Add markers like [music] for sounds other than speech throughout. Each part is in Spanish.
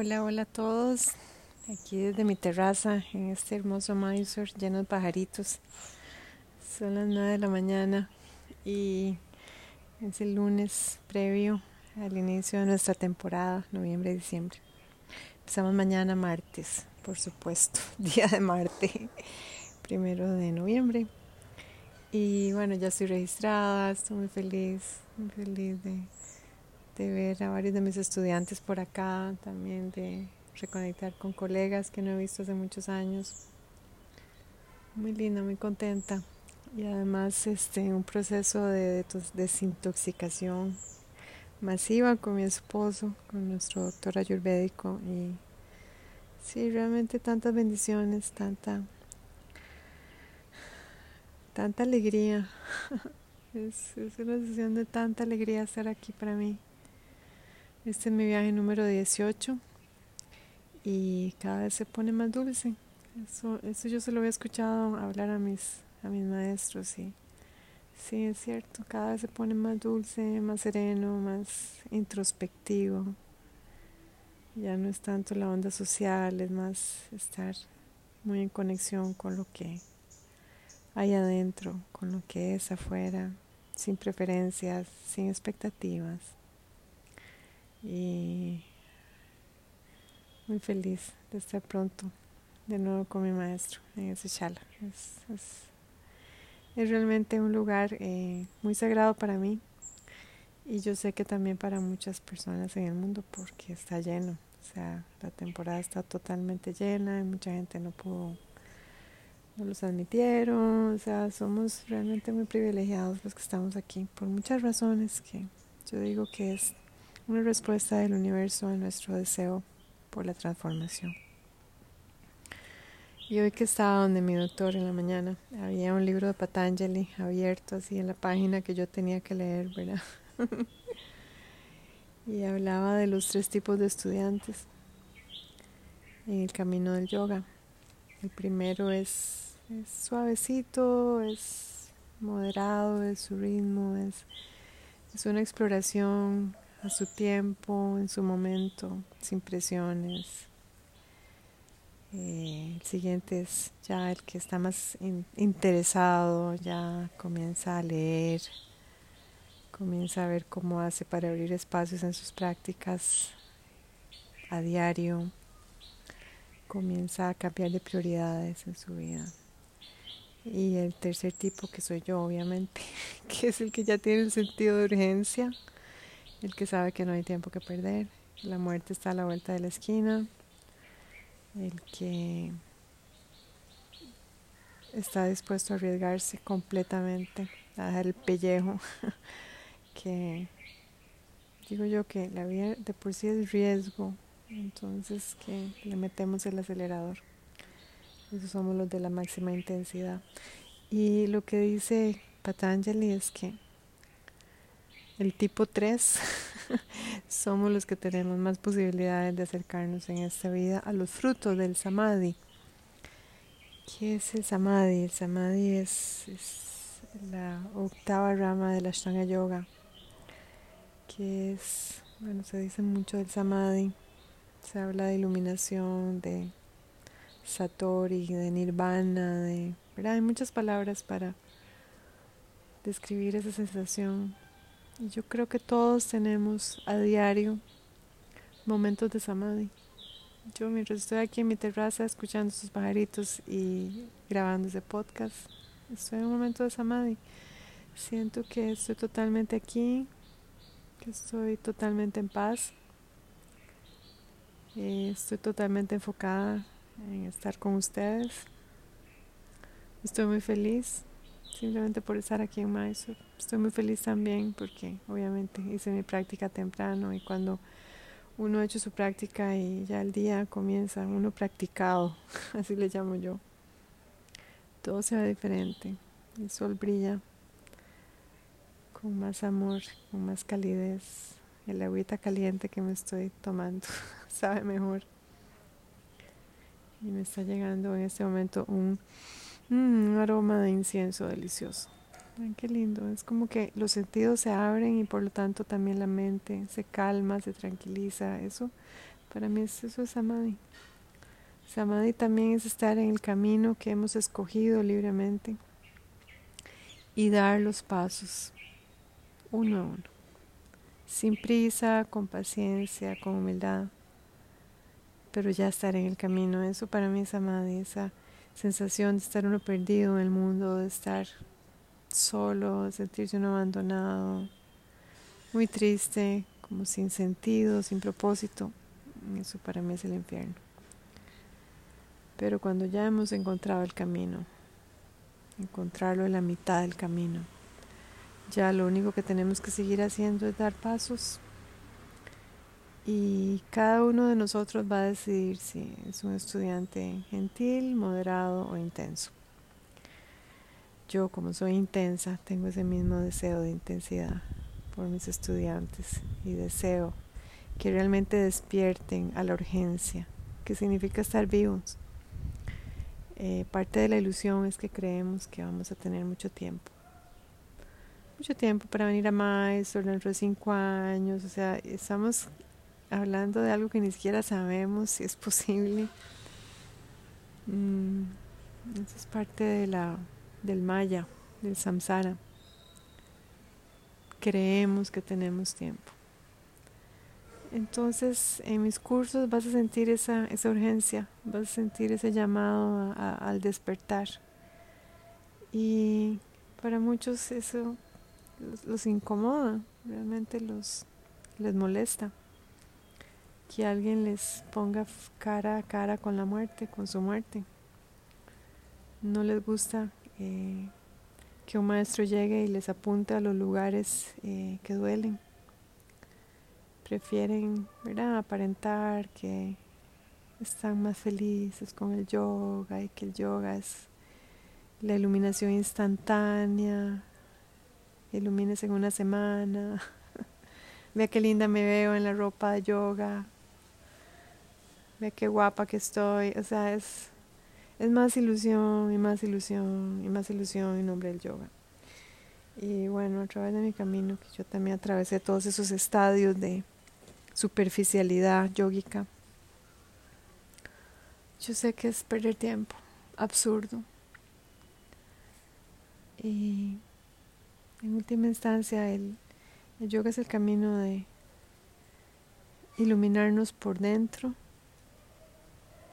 Hola, hola a todos. Aquí desde mi terraza en este hermoso Mysore lleno de pajaritos. Son las 9 de la mañana y es el lunes previo al inicio de nuestra temporada, noviembre-diciembre. Empezamos mañana martes, por supuesto, [laughs] día de Marte, primero de noviembre. Y bueno, ya estoy registrada, estoy muy feliz, muy feliz de de ver a varios de mis estudiantes por acá, también de reconectar con colegas que no he visto hace muchos años. Muy linda, muy contenta. Y además este, un proceso de desintoxicación masiva con mi esposo, con nuestro doctor ayurvédico. Y sí, realmente tantas bendiciones, tanta, tanta alegría. [laughs] es, es una sesión de tanta alegría estar aquí para mí. Este es mi viaje número 18 y cada vez se pone más dulce. Eso, eso yo se lo había escuchado hablar a mis, a mis maestros y sí, es cierto, cada vez se pone más dulce, más sereno, más introspectivo. Ya no es tanto la onda social, es más estar muy en conexión con lo que hay adentro, con lo que es afuera, sin preferencias, sin expectativas y muy feliz de estar pronto de nuevo con mi maestro en ese chala. Es, es, es realmente un lugar eh, muy sagrado para mí y yo sé que también para muchas personas en el mundo porque está lleno. O sea, la temporada está totalmente llena y mucha gente no pudo, no los admitieron. O sea, somos realmente muy privilegiados los que estamos aquí por muchas razones que yo digo que es una respuesta del universo a nuestro deseo por la transformación. Y hoy que estaba donde mi doctor en la mañana, había un libro de Patanjali abierto así en la página que yo tenía que leer, ¿verdad? [laughs] y hablaba de los tres tipos de estudiantes en el camino del yoga. El primero es, suavecito, es moderado, es su ritmo, es, es una exploración a su tiempo, en su momento, sin presiones. Eh, el siguiente es ya el que está más interesado, ya comienza a leer, comienza a ver cómo hace para abrir espacios en sus prácticas a diario, comienza a cambiar de prioridades en su vida. Y el tercer tipo que soy yo, obviamente, [laughs] que es el que ya tiene el sentido de urgencia el que sabe que no hay tiempo que perder, la muerte está a la vuelta de la esquina, el que está dispuesto a arriesgarse completamente, a dejar el pellejo, [laughs] que digo yo que la vida de por sí es riesgo, entonces que le metemos el acelerador. Esos somos los de la máxima intensidad. Y lo que dice Patanjali es que el tipo 3 [laughs] somos los que tenemos más posibilidades de acercarnos en esta vida a los frutos del samadhi. ¿Qué es el samadhi? El samadhi es, la octava rama de la Ashtanga Yoga, que es, bueno, se dice mucho del samadhi, se habla de iluminación, de satori, de nirvana, de, ¿verdad? Hay muchas palabras para describir esa sensación yo creo que todos tenemos a diario momentos de samadhi. Yo mientras estoy aquí en mi terraza escuchando sus pajaritos y grabando ese podcast, estoy en un momento de samadhi. Siento que estoy totalmente aquí, que estoy totalmente en paz. Eh, estoy totalmente enfocada en estar con ustedes. Estoy muy feliz simplemente por estar aquí en Mysore. Estoy muy feliz también porque obviamente hice mi práctica temprano y cuando uno ha hecho su práctica y ya el día comienza, uno practicado, [laughs] así le llamo yo, todo se ve diferente. El sol brilla con más amor, con más calidez. El agüita caliente que me estoy tomando [laughs] sabe mejor. Y me está llegando en este momento un Mm, un aroma de incienso delicioso. qué lindo. Es como que los sentidos se abren y por lo tanto también la mente se calma, se tranquiliza. Eso Para mí eso es samadhi. Samadhi también es estar en el camino que hemos escogido libremente y dar los pasos uno a uno, sin prisa, con paciencia, con humildad, pero ya estar en el camino. Eso para mí es samadhi, esa sensación de estar uno perdido en el mundo, de estar solo, de sentirse uno abandonado, muy triste, como sin sentido, sin propósito. Eso para mí es el infierno. Pero cuando ya hemos encontrado el camino, encontrarlo en la mitad del camino, ya lo único que tenemos que seguir haciendo es dar pasos y cada uno de nosotros va a decidir si es un estudiante gentil, moderado o intenso. Yo como soy intensa, tengo ese mismo deseo de intensidad por mis estudiantes y deseo que realmente despierten a la urgencia, que significa estar vivos. Eh, parte de la ilusión es que creemos que vamos a tener mucho tiempo. Mucho tiempo para venir a maestro dentro de cinco años. O sea, estamos hablando de algo que ni siquiera sabemos si es posible. Mm, eso es parte de la, del maya, del samsara. Creemos que tenemos tiempo. Entonces, en mis cursos vas a sentir esa, esa urgencia, vas a sentir ese llamado al despertar. Y para muchos eso los, los incomoda, realmente los les molesta que alguien les ponga cara a cara con la muerte, con su muerte. No les gusta eh, que un maestro llegue y les apunte a los lugares eh, que duelen. Prefieren ¿verdad? aparentar que están más felices con el yoga y que el yoga es la iluminación instantánea, ilumines en una semana, [laughs] vea qué linda me veo en la ropa de yoga, ve qué guapa que estoy. O sea, es, es más ilusión y más ilusión y más ilusión en nombre del yoga. Y bueno, a través de mi camino, que yo también atravesé todos esos estadios de superficialidad yógica, yo sé que es perder tiempo, absurdo. Y en última instancia, el, el yoga es el camino de iluminarnos por dentro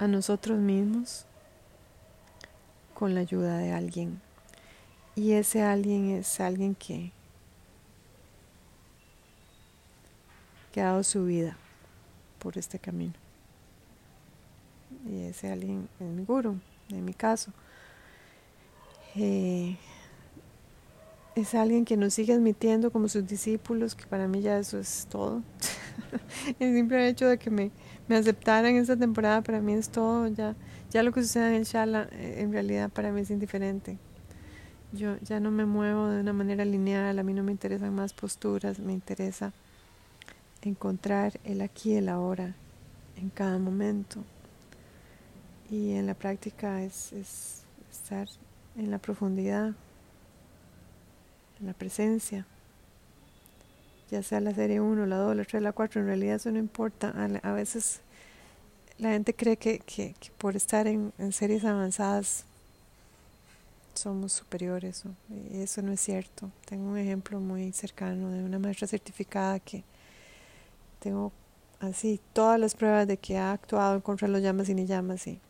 a nosotros mismos con la ayuda de alguien. Y ese alguien es alguien que, que ha dado su vida por este camino. Y ese alguien es mi guru, en mi caso. Eh, es alguien que nos sigue admitiendo como sus discípulos, que para mí ya eso es todo. [laughs] el simple hecho de que me, me aceptaran esta temporada para mí es todo. Ya, ya lo que sucede en el Shala eh, en realidad para mí es indiferente. Yo ya no me muevo de una manera lineal, a mí no me interesan más posturas, me interesa encontrar el aquí y el ahora en cada momento. Y en la práctica es, es estar en la profundidad, en la presencia ya sea la serie 1, la 2, la 3, la 4, en realidad eso no importa. A, veces la gente cree que, que, por estar en, series avanzadas somos superiores. Y eso no es cierto. Tengo un ejemplo muy cercano de una maestra certificada que tengo así todas las pruebas de que ha actuado en contra de los llamas y ni llamas y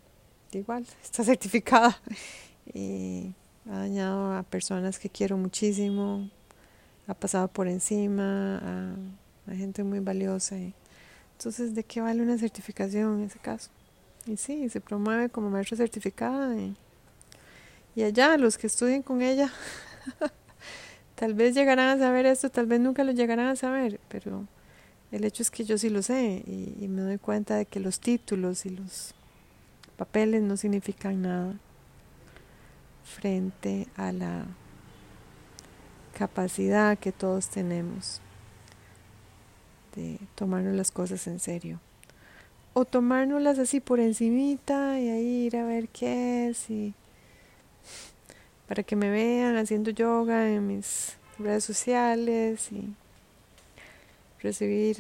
igual está certificada [laughs] y ha dañado a personas que quiero muchísimo ha pasado por encima a, gente muy valiosa. Y, entonces, ¿de qué vale una certificación en ese caso? Y sí, se promueve como maestra certificada. Y, y allá, los que estudien con ella, [laughs] tal vez llegarán a saber esto, tal vez nunca lo llegarán a saber, pero el hecho es que yo sí lo sé y, y me doy cuenta de que los títulos y los papeles no significan nada frente a la capacidad que todos tenemos de tomarnos las cosas en serio. O tomárnoslas así por encimita y ahí ir a ver qué es y para que me vean haciendo yoga en mis redes sociales y recibir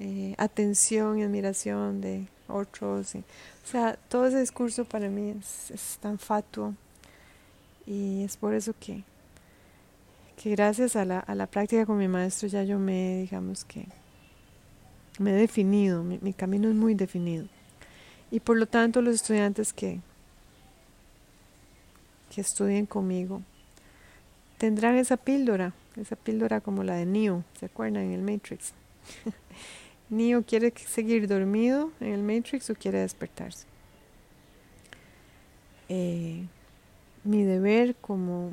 eh, atención y admiración de otros. o sea, todo ese discurso para mí es, es tan fatuo y es por eso que, que gracias a la, a la práctica con mi maestro ya yo me, digamos que, me he definido, mi, mi camino es muy definido. Y por lo tanto los estudiantes que, que estudien conmigo tendrán esa píldora, esa píldora como la de Neo, ¿se acuerdan? En el Matrix. [laughs] Neo quiere seguir dormido en el Matrix o quiere despertarse. Eh, mi deber como,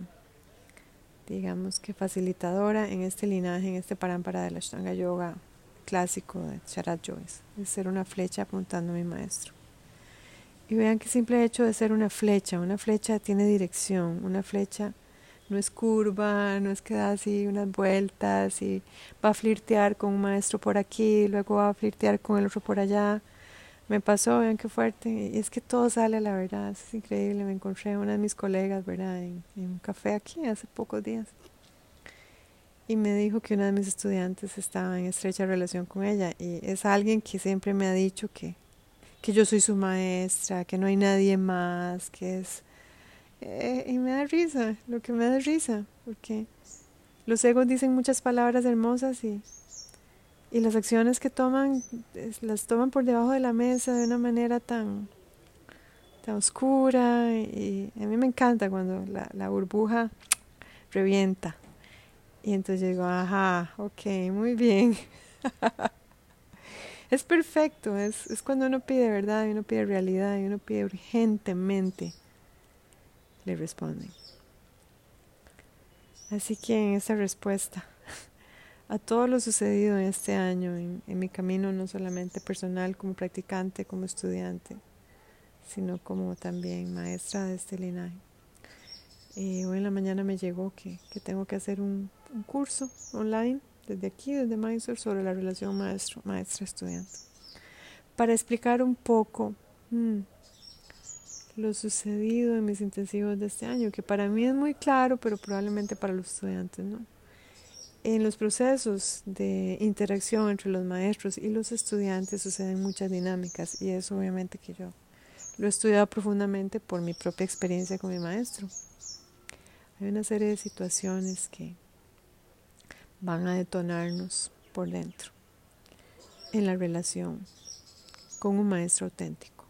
digamos que facilitadora en este linaje, en este parámpara de la Ashtanga Yoga clásico de Sharat Joyce, es ser una flecha apuntando a mi maestro. Y vean que simple hecho de ser una flecha, una flecha tiene dirección, una flecha no es curva, no es que da así unas vueltas y va a flirtear con un maestro por aquí, luego va a flirtear con el otro por allá. Me pasó, vean qué fuerte, y es que todo sale a la verdad, es increíble. Me encontré a una de mis colegas, ¿verdad?, en, un café aquí hace pocos días. Y me dijo que una de mis estudiantes estaba en estrecha relación con ella, y es alguien que siempre me ha dicho que que yo soy su maestra, que no hay nadie más, que es... Eh, y me da risa, lo que me da risa, porque los egos dicen muchas palabras hermosas y, y las acciones que toman, las toman por debajo de la mesa de una manera tan, tan oscura y, a mí me encanta cuando la, la burbuja revienta. Y entonces digo, ajá, ok, muy bien. [laughs] es perfecto, es, es cuando uno pide verdad y uno pide realidad y uno pide urgentemente, le responden. Así que en esa respuesta a todo lo sucedido en este año, en, mi camino no solamente personal como practicante, como estudiante, sino como también maestra de este linaje. Y hoy en la mañana me llegó que, que tengo que hacer un, curso online desde aquí, desde Mysore, sobre la relación maestro, maestra-estudiante. Para explicar un poco mm, lo sucedido en mis intensivos de este año, que para mí es muy claro, pero probablemente para los estudiantes no. En los procesos de interacción entre los maestros y los estudiantes suceden muchas dinámicas y eso obviamente que yo lo he estudiado profundamente por mi propia experiencia con mi maestro. Hay una serie de situaciones que van a detonarnos por dentro en la relación con un maestro auténtico.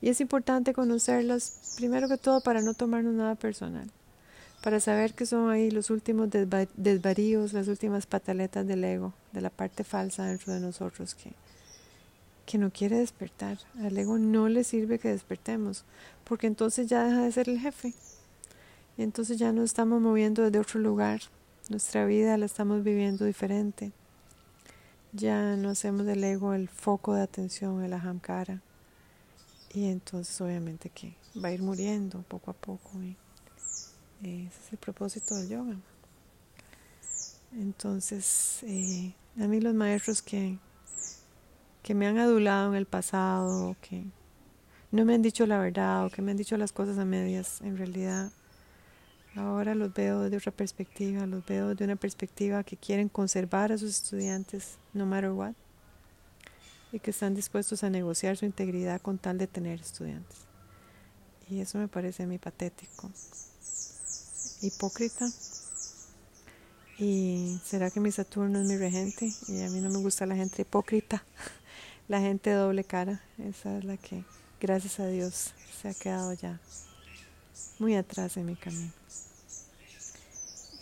Y es importante conocerlos primero que todo para no tomarnos nada personal, para saber que son ahí los últimos desvaríos, las últimas pataletas del ego, de la parte falsa dentro de nosotros que, que no quiere despertar. Al ego no le sirve que despertemos, porque entonces ya deja de ser el jefe. Y entonces ya nos estamos moviendo desde otro lugar, nuestra vida la estamos viviendo diferente. Ya no hacemos del ego el foco de atención, el ahamkara. Y entonces obviamente que va a ir muriendo poco a poco. Ese es el propósito del yoga. Entonces, eh, a mí los maestros que, que me han adulado en el pasado, que no me han dicho la verdad o que me han dicho las cosas a medias, en realidad Ahora los veo desde otra perspectiva, los veo de una perspectiva que quieren conservar a sus estudiantes no matter what y que están dispuestos a negociar su integridad con tal de tener estudiantes. Y eso me parece a mí patético, hipócrita. ¿Y será que mi Saturno es mi regente? Y a mí no me gusta la gente hipócrita, [laughs] la gente doble cara. Esa es la que, gracias a Dios, se ha quedado ya muy atrás en mi camino.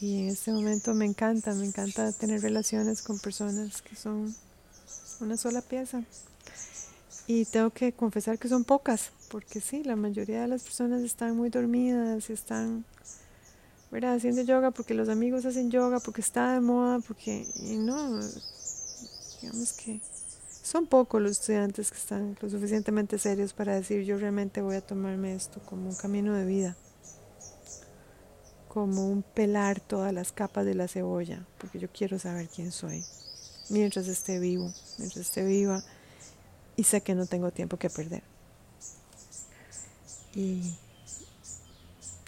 Y en este momento me encanta, me encanta tener relaciones con personas que son una sola pieza. Y tengo que confesar que son pocas, porque sí, la mayoría de las personas están muy dormidas y están ¿verdad? haciendo yoga porque los amigos hacen yoga, porque está de moda, porque y no, digamos que son pocos los estudiantes que están lo suficientemente serios para decir yo realmente voy a tomarme esto como un camino de vida como un pelar todas las capas de la cebolla, porque yo quiero saber quién soy, mientras esté vivo, mientras esté viva, y sé que no tengo tiempo que perder. Y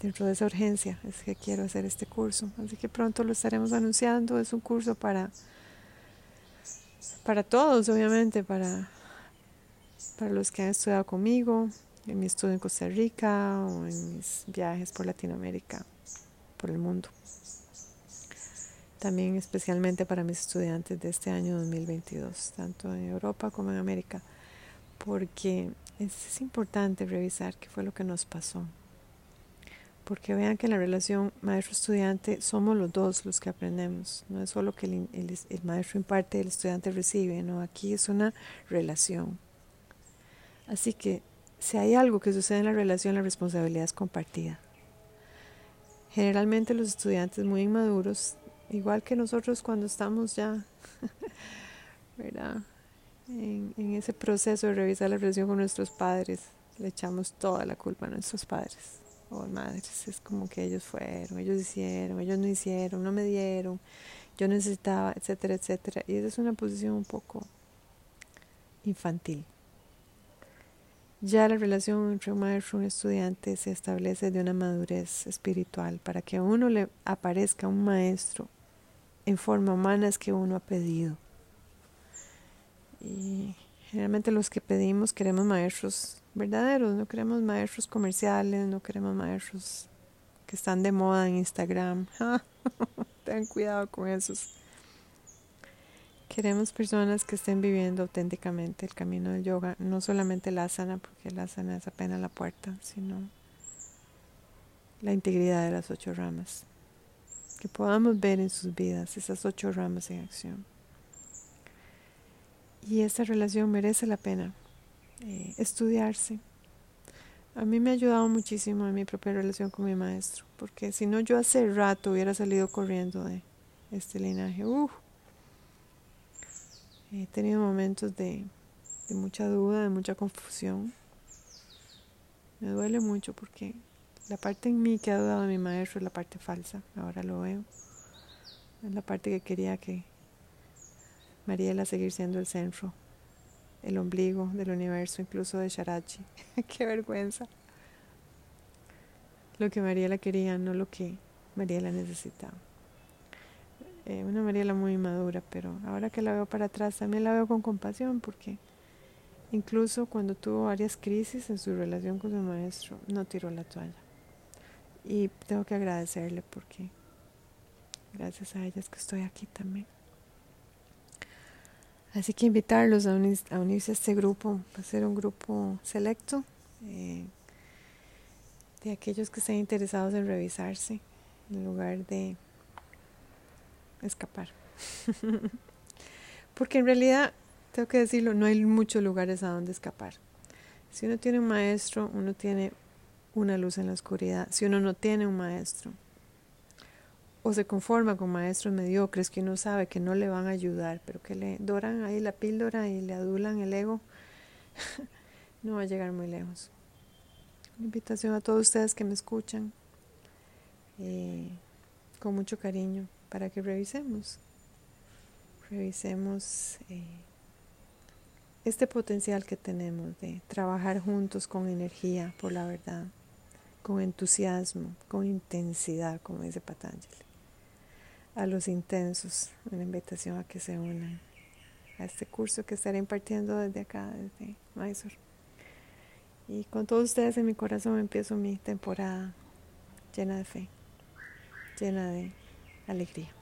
dentro de esa urgencia es que quiero hacer este curso, así que pronto lo estaremos anunciando, es un curso para para todos, obviamente, para, para los que han estudiado conmigo, en mi estudio en Costa Rica o en mis viajes por Latinoamérica, por el mundo. También especialmente para mis estudiantes de este año 2022, tanto en Europa como en América, porque es, importante revisar qué fue lo que nos pasó. Porque vean que en la relación maestro-estudiante somos los dos los que aprendemos. No es solo que el, el maestro imparte y el estudiante recibe. No, aquí es una relación. Así que si hay algo que sucede en la relación, la responsabilidad es compartida. Generalmente los estudiantes muy inmaduros, igual que nosotros cuando estamos ya. [laughs] En, en, ese proceso de revisar la relación con nuestros padres, le echamos toda la culpa a nuestros padres o madres. Es como que ellos fueron, ellos hicieron, ellos no hicieron, no me dieron, yo necesitaba, etcétera, etcétera. Y esa es una posición un poco infantil. Ya la relación entre un maestro y un estudiante se establece de una madurez espiritual. Para que a uno le aparezca un maestro en forma humana es que uno ha pedido. Y generalmente los que pedimos queremos maestros verdaderos, no queremos maestros comerciales, no queremos maestros que están de moda en Instagram. [laughs] Ten cuidado con esos. Queremos personas que estén viviendo auténticamente el camino del yoga, no solamente la asana, porque la asana es apenas la puerta, sino la integridad de las ocho ramas. Que podamos ver en sus vidas esas ocho ramas en acción. Y esta relación merece la pena eh, estudiarse. A mí me ha ayudado muchísimo en mi propia relación con mi maestro, porque si no yo hace rato hubiera salido corriendo de este linaje. Uf, He tenido momentos de, mucha duda, de mucha confusión. Me duele mucho porque la parte en mí que ha dudado de mi maestro es la parte falsa, ahora lo veo. Es la parte que quería que Mariela seguir siendo el centro, el ombligo del universo, incluso de Sharachi. [laughs] Qué vergüenza. Lo que Mariela quería, no lo que Mariela necesitaba. Eh, una Mariela muy madura, pero ahora que la veo para atrás también la veo con compasión porque incluso cuando tuvo varias crisis en su relación con su maestro, no tiró la toalla. Y tengo que agradecerle porque gracias a ella es que estoy aquí también. Así que invitarlos a, unirse a este grupo, a ser un grupo selecto eh, de aquellos que estén interesados en revisarse en lugar de escapar. [laughs] Porque en realidad, tengo que decirlo, no hay muchos lugares a donde escapar. Si uno tiene un maestro, uno tiene una luz en la oscuridad. Si uno no tiene un maestro, o se conforma con maestros mediocres que uno sabe que no le van a ayudar, pero que le doran ahí la píldora y le adulan el ego, [laughs] no va a llegar muy lejos. Una invitación a todos ustedes que me escuchan, eh, con mucho cariño para que revisemos, revisemos eh, este potencial que tenemos de trabajar juntos con energía por la verdad, con entusiasmo, con intensidad, como dice Patanjali. A los intensos, una invitación a que se unan a este curso que estaré impartiendo desde acá, desde Mysore. Y con todos ustedes en mi corazón empiezo mi temporada llena de fe, llena de alegría.